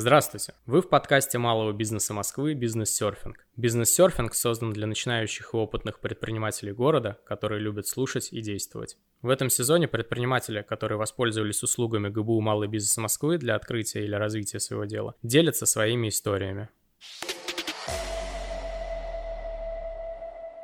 Здравствуйте! Вы в подкасте малого бизнеса Москвы «Бизнес-серфинг». «Бизнес-серфинг» создан для начинающих и опытных предпринимателей города, которые любят слушать и действовать. В этом сезоне предприниматели, которые воспользовались услугами ГБУ «Малый бизнес Москвы» для открытия или развития своего дела, делятся своими историями.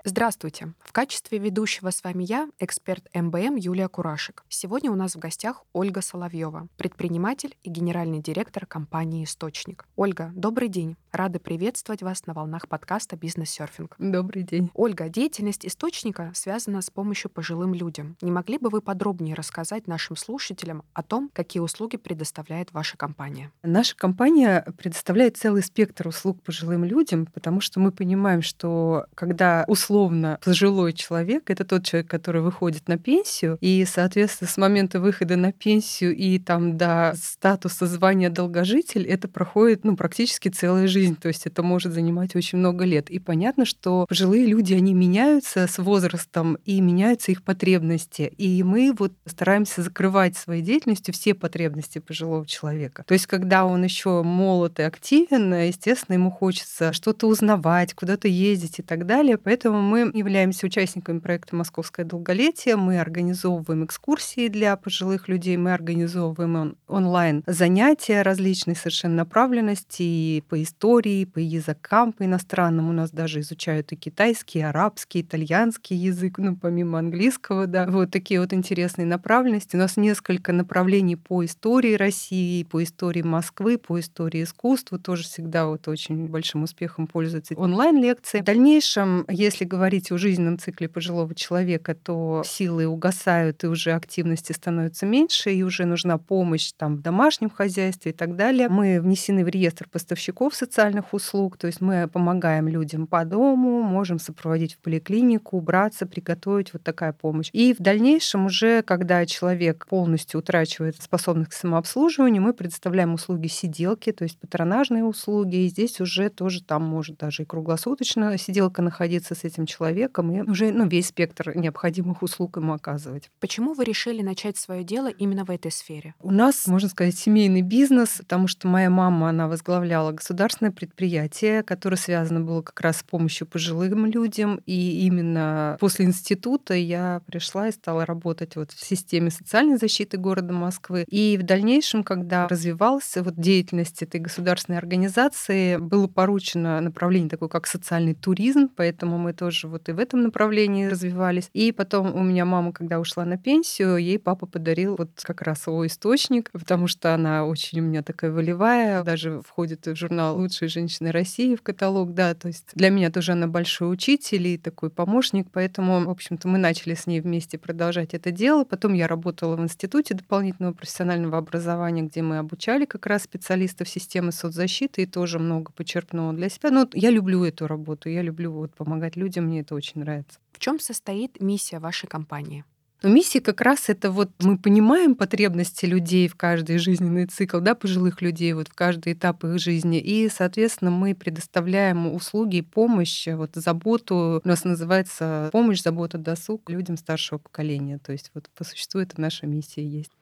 Здравствуйте! В качестве ведущего с вами я, эксперт МБМ Юлия Курашек. Сегодня у нас в гостях Ольга Соловьева, предприниматель и генеральный директор компании «Источник». Ольга, добрый день. Рада приветствовать вас на волнах подкаста «Бизнес-серфинг». Добрый день. Ольга, деятельность «Источника» связана с помощью пожилым людям. Не могли бы вы подробнее рассказать нашим слушателям о том, какие услуги предоставляет ваша компания? Наша компания предоставляет целый спектр услуг пожилым людям, потому что мы понимаем, что когда услуги условно пожилой человек — это тот человек, который выходит на пенсию, и, соответственно, с момента выхода на пенсию и там до статуса звания долгожитель это проходит ну, практически целая жизнь, то есть это может занимать очень много лет. И понятно, что пожилые люди, они меняются с возрастом, и меняются их потребности. И мы вот стараемся закрывать своей деятельностью все потребности пожилого человека. То есть когда он еще молод и активен, естественно, ему хочется что-то узнавать, куда-то ездить и так далее. Поэтому мы являемся участниками проекта «Московское долголетие». Мы организовываем экскурсии для пожилых людей, мы организовываем онлайн занятия различной совершенно направленности и по истории, по языкам, по иностранным. У нас даже изучают и китайский, и арабский, итальянский язык, ну, помимо английского, да. Вот такие вот интересные направленности. У нас несколько направлений по истории России, по истории Москвы, по истории искусства. Тоже всегда вот очень большим успехом пользуются онлайн-лекции. В дальнейшем, если говорить о жизненном цикле пожилого человека, то силы угасают, и уже активности становится меньше, и уже нужна помощь там, в домашнем хозяйстве и так далее. Мы внесены в реестр поставщиков социальных услуг, то есть мы помогаем людям по дому, можем сопроводить в поликлинику, убраться, приготовить, вот такая помощь. И в дальнейшем уже, когда человек полностью утрачивает способность к самообслуживанию, мы предоставляем услуги сиделки, то есть патронажные услуги, и здесь уже тоже там может даже и круглосуточно сиделка находиться с этим человеком и уже ну, весь спектр необходимых услуг ему оказывать. Почему вы решили начать свое дело именно в этой сфере? У нас, можно сказать, семейный бизнес, потому что моя мама, она возглавляла государственное предприятие, которое связано было как раз с помощью пожилым людям. И именно после института я пришла и стала работать вот в системе социальной защиты города Москвы. И в дальнейшем, когда развивалась вот деятельность этой государственной организации, было поручено направление такое, как социальный туризм, поэтому мы тоже тоже вот и в этом направлении развивались. И потом у меня мама, когда ушла на пенсию, ей папа подарил вот как раз его источник, потому что она очень у меня такая волевая, даже входит в журнал «Лучшие женщины России» в каталог, да, то есть для меня тоже она большой учитель и такой помощник, поэтому, в общем-то, мы начали с ней вместе продолжать это дело. Потом я работала в Институте дополнительного профессионального образования, где мы обучали как раз специалистов системы соцзащиты и тоже много почерпнула для себя. Но я люблю эту работу, я люблю вот помогать людям, мне это очень нравится. В чем состоит миссия вашей компании? Но миссия как раз это вот мы понимаем потребности людей в каждый жизненный цикл, да, пожилых людей, вот в каждый этап их жизни. И, соответственно, мы предоставляем услуги помощь, вот заботу, у нас называется помощь, забота, досуг людям старшего поколения. То есть вот по существу это наша миссия есть.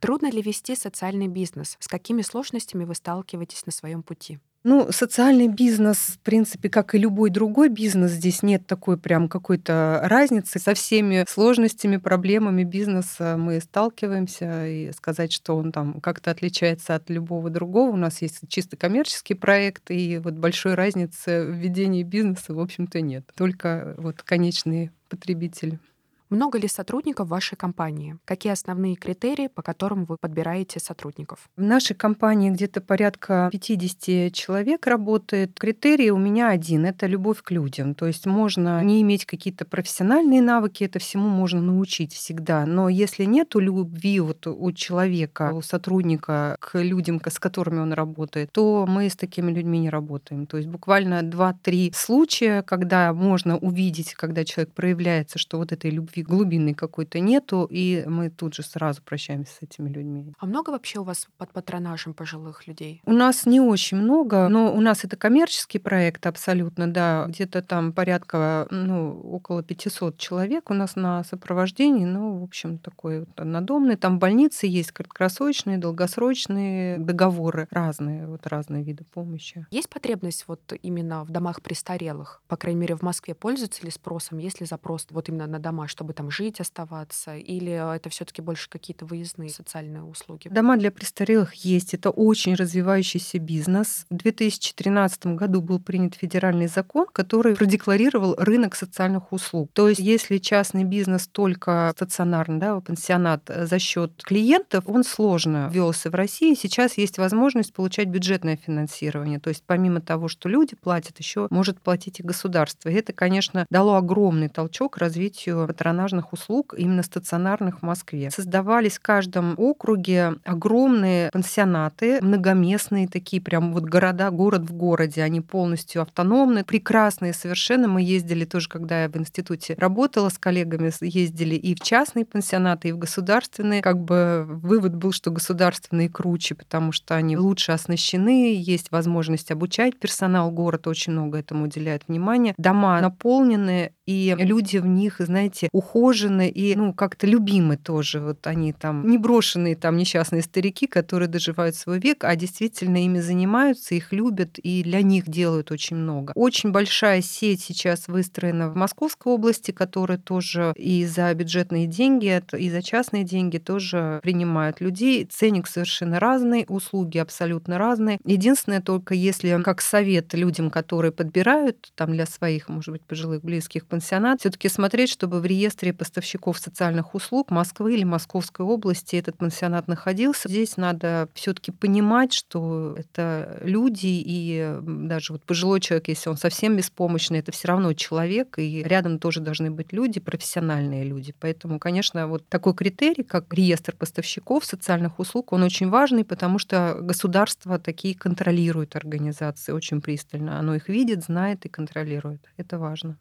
Трудно ли вести социальный бизнес? С какими сложностями вы сталкиваетесь на своем пути? Ну, социальный бизнес, в принципе, как и любой другой бизнес, здесь нет такой прям какой-то разницы. Со всеми сложностями, проблемами бизнеса мы сталкиваемся, и сказать, что он там как-то отличается от любого другого. У нас есть чисто коммерческий проект, и вот большой разницы в ведении бизнеса, в общем-то, нет. Только вот конечные потребители. Много ли сотрудников в вашей компании? Какие основные критерии, по которым вы подбираете сотрудников? В нашей компании где-то порядка 50 человек работает. Критерий у меня один — это любовь к людям. То есть можно не иметь какие-то профессиональные навыки, это всему можно научить всегда. Но если нет любви вот у человека, у сотрудника к людям, с которыми он работает, то мы с такими людьми не работаем. То есть буквально 2-3 случая, когда можно увидеть, когда человек проявляется, что вот этой любви любви глубинной какой-то нету, и мы тут же сразу прощаемся с этими людьми. А много вообще у вас под патронажем пожилых людей? У нас не очень много, но у нас это коммерческий проект абсолютно, да, где-то там порядка, ну, около 500 человек у нас на сопровождении, ну, в общем, такой вот однодомный. Там больницы есть краткосрочные, долгосрочные договоры разные, вот разные виды помощи. Есть потребность вот именно в домах престарелых? По крайней мере, в Москве пользуются ли спросом? Есть ли запрос вот именно на дома, чтобы там жить, оставаться? Или это все таки больше какие-то выездные социальные услуги? Дома для престарелых есть. Это очень развивающийся бизнес. В 2013 году был принят федеральный закон, который продекларировал рынок социальных услуг. То есть, если частный бизнес только стационарный, да, пансионат э, за счет клиентов, он сложно велся в России. Сейчас есть возможность получать бюджетное финансирование. То есть, помимо того, что люди платят, еще может платить и государство. И это, конечно, дало огромный толчок развитию патронажных услуг, именно стационарных в Москве. Создавались в каждом округе огромные пансионаты, многоместные такие, прям вот города, город в городе. Они полностью автономны, прекрасные совершенно. Мы ездили тоже, когда я в институте работала с коллегами, ездили и в частные пансионаты, и в государственные. Как бы вывод был, что государственные круче, потому что они лучше оснащены, есть возможность обучать персонал. Город очень много этому уделяет внимания. Дома наполнены, и люди в них, знаете, ухожены и, ну, как-то любимы тоже. Вот они там не брошенные там несчастные старики, которые доживают свой век, а действительно ими занимаются, их любят и для них делают очень много. Очень большая сеть сейчас выстроена в Московской области, которая тоже и за бюджетные деньги, и за частные деньги тоже принимают людей. Ценник совершенно разный, услуги абсолютно разные. Единственное только, если как совет людям, которые подбирают там для своих, может быть, пожилых близких пансионат, все-таки смотреть, чтобы в реестре поставщиков социальных услуг Москвы или Московской области этот пансионат находился. Здесь надо все-таки понимать, что это люди, и даже вот пожилой человек, если он совсем беспомощный, это все равно человек, и рядом тоже должны быть люди, профессиональные люди. Поэтому, конечно, вот такой критерий, как реестр поставщиков социальных услуг, он очень важный, потому что государство такие контролирует организации очень пристально. Оно их видит, знает и контролирует. Это важно.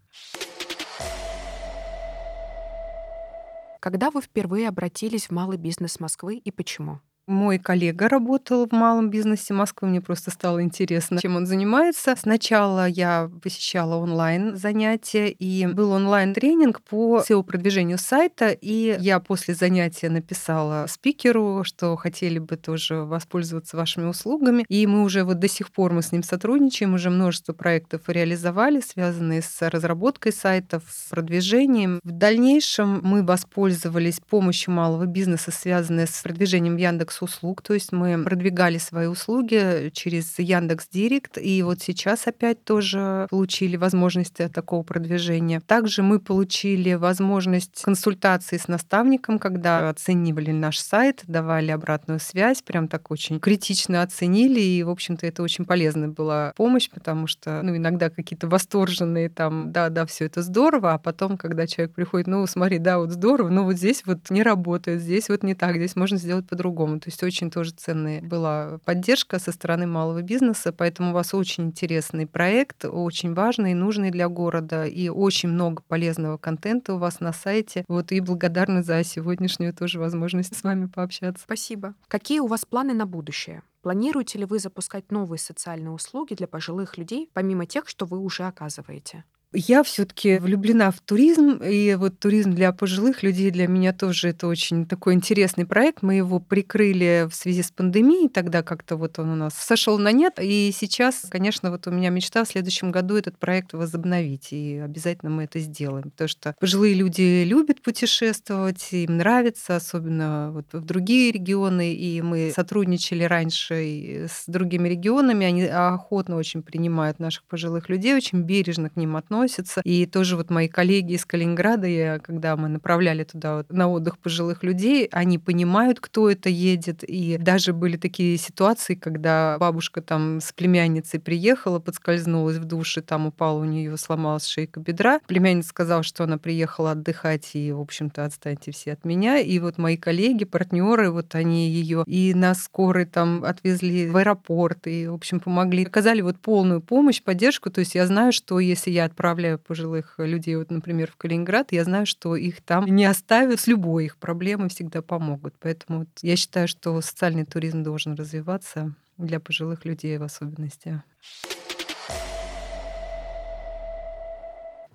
Когда вы впервые обратились в малый бизнес Москвы и почему? Мой коллега работал в малом бизнесе Москвы, мне просто стало интересно, чем он занимается. Сначала я посещала онлайн занятия, и был онлайн-тренинг по SEO-продвижению сайта, и я после занятия написала спикеру, что хотели бы тоже воспользоваться вашими услугами, и мы уже вот до сих пор мы с ним сотрудничаем, уже множество проектов реализовали, связанные с разработкой сайтов, с продвижением. В дальнейшем мы воспользовались помощью малого бизнеса, связанной с продвижением Яндекс услуг, то есть мы продвигали свои услуги через Яндекс Директ, и вот сейчас опять тоже получили возможность такого продвижения. Также мы получили возможность консультации с наставником, когда оценивали наш сайт, давали обратную связь, прям так очень критично оценили, и, в общем-то, это очень полезная была помощь, потому что, ну, иногда какие-то восторженные там, да, да, все это здорово, а потом, когда человек приходит, ну, смотри, да, вот здорово, но вот здесь вот не работает, здесь вот не так, здесь можно сделать по-другому. То есть очень тоже ценная была поддержка со стороны малого бизнеса, поэтому у вас очень интересный проект, очень важный, нужный для города, и очень много полезного контента у вас на сайте. Вот и благодарна за сегодняшнюю тоже возможность с вами пообщаться. Спасибо. Какие у вас планы на будущее? Планируете ли вы запускать новые социальные услуги для пожилых людей, помимо тех, что вы уже оказываете? Я все-таки влюблена в туризм, и вот туризм для пожилых людей для меня тоже это очень такой интересный проект. Мы его прикрыли в связи с пандемией, тогда как-то вот он у нас сошел на нет, и сейчас, конечно, вот у меня мечта в следующем году этот проект возобновить, и обязательно мы это сделаем, потому что пожилые люди любят путешествовать, им нравится, особенно вот в другие регионы, и мы сотрудничали раньше с другими регионами, они охотно очень принимают наших пожилых людей, очень бережно к ним относятся относятся. И тоже вот мои коллеги из Калининграда, я, когда мы направляли туда вот на отдых пожилых людей, они понимают, кто это едет. И даже были такие ситуации, когда бабушка там с племянницей приехала, подскользнулась в душе, там упала у нее, сломалась шейка бедра. Племянница сказала, что она приехала отдыхать, и, в общем-то, отстаньте все от меня. И вот мои коллеги, партнеры, вот они ее и на скорой там отвезли в аэропорт, и, в общем, помогли. Оказали вот полную помощь, поддержку. То есть я знаю, что если я отправлю отправляю пожилых людей, вот, например, в Калининград, я знаю, что их там не оставят с любой их проблемой, всегда помогут. Поэтому вот я считаю, что социальный туризм должен развиваться для пожилых людей в особенности.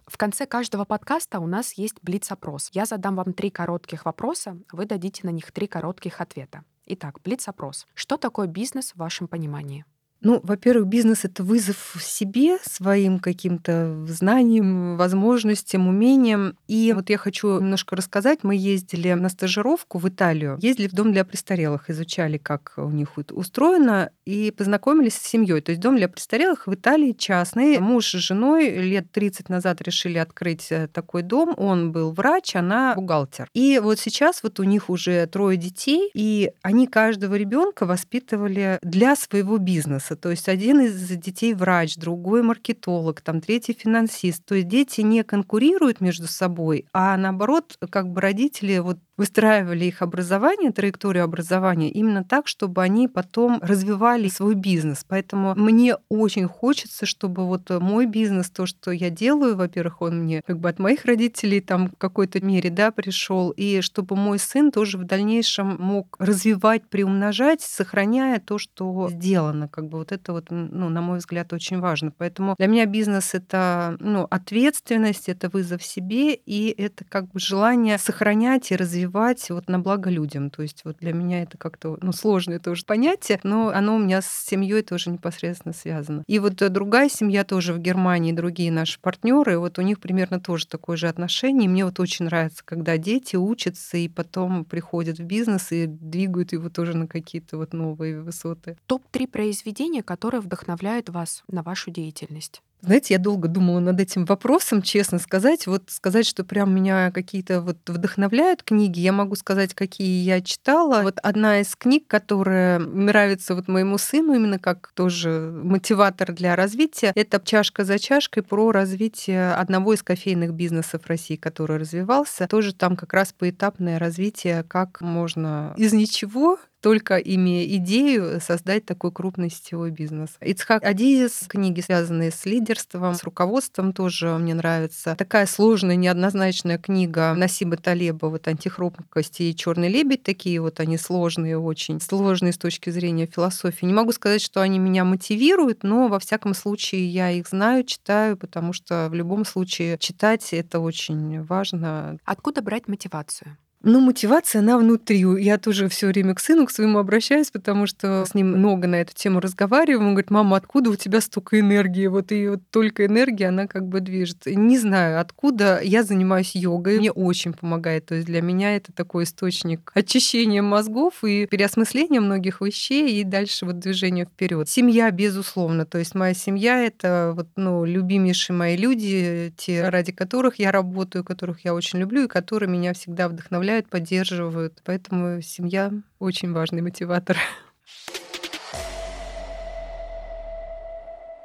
В конце каждого подкаста у нас есть блиц-опрос. Я задам вам три коротких вопроса, вы дадите на них три коротких ответа. Итак, блиц-опрос. Что такое бизнес в вашем понимании? Ну, во-первых, бизнес — это вызов себе, своим каким-то знаниям, возможностям, умениям. И вот я хочу немножко рассказать. Мы ездили на стажировку в Италию, ездили в дом для престарелых, изучали, как у них устроено, и познакомились с семьей. То есть дом для престарелых в Италии частный. Муж с женой лет 30 назад решили открыть э, такой дом. Он был врач, она бухгалтер. И вот сейчас вот у них уже трое детей, и они каждого ребенка воспитывали для своего бизнеса. То есть один из детей врач, другой маркетолог, там третий финансист. То есть дети не конкурируют между собой, а наоборот, как бы родители вот выстраивали их образование, траекторию образования именно так, чтобы они потом развивали свой бизнес. Поэтому мне очень хочется, чтобы вот мой бизнес, то, что я делаю, во-первых, он мне как бы от моих родителей там в какой-то мере, да, пришел, и чтобы мой сын тоже в дальнейшем мог развивать, приумножать, сохраняя то, что сделано. Как бы вот это вот, ну, на мой взгляд, очень важно. Поэтому для меня бизнес — это, ну, ответственность, это вызов себе, и это как бы желание сохранять и развивать развивать вот на благо людям. То есть вот для меня это как-то ну, сложное тоже понятие, но оно у меня с семьей тоже непосредственно связано. И вот другая семья тоже в Германии, другие наши партнеры, вот у них примерно тоже такое же отношение. И мне вот очень нравится, когда дети учатся и потом приходят в бизнес и двигают его тоже на какие-то вот новые высоты. Топ-3 произведения, которые вдохновляют вас на вашу деятельность. Знаете, я долго думала над этим вопросом, честно сказать. Вот сказать, что прям меня какие-то вот вдохновляют книги, я могу сказать, какие я читала. Вот одна из книг, которая нравится вот моему сыну именно как тоже мотиватор для развития, это «Чашка за чашкой» про развитие одного из кофейных бизнесов России, который развивался. Тоже там как раз поэтапное развитие, как можно из ничего только имея идею создать такой крупный сетевой бизнес. Ицхак Адизис, книги, связанные с лидерством, с руководством, тоже мне нравится. Такая сложная, неоднозначная книга Насиба Талеба, вот «Антихрупкость» и «Черный лебедь», такие вот они сложные очень, сложные с точки зрения философии. Не могу сказать, что они меня мотивируют, но во всяком случае я их знаю, читаю, потому что в любом случае читать это очень важно. Откуда брать мотивацию? Ну, мотивация, она внутри. Я тоже все время к сыну, к своему обращаюсь, потому что с ним много на эту тему разговариваем. Он говорит, мама, откуда у тебя столько энергии? Вот и вот только энергия, она как бы движет. Не знаю, откуда. Я занимаюсь йогой, мне очень помогает. То есть для меня это такой источник очищения мозгов и переосмысления многих вещей, и дальше вот движение вперед. Семья, безусловно. То есть моя семья — это вот, ну, любимейшие мои люди, те, ради которых я работаю, которых я очень люблю, и которые меня всегда вдохновляют вдохновляют, поддерживают. Поэтому семья очень важный мотиватор.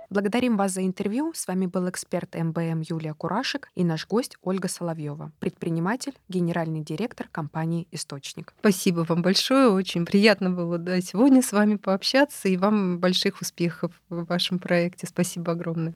Благодарим вас за интервью. С вами был эксперт МБМ Юлия Курашек и наш гость Ольга Соловьева, предприниматель, генеральный директор компании «Источник». Спасибо вам большое. Очень приятно было да, сегодня с вами пообщаться. И вам больших успехов в вашем проекте. Спасибо огромное.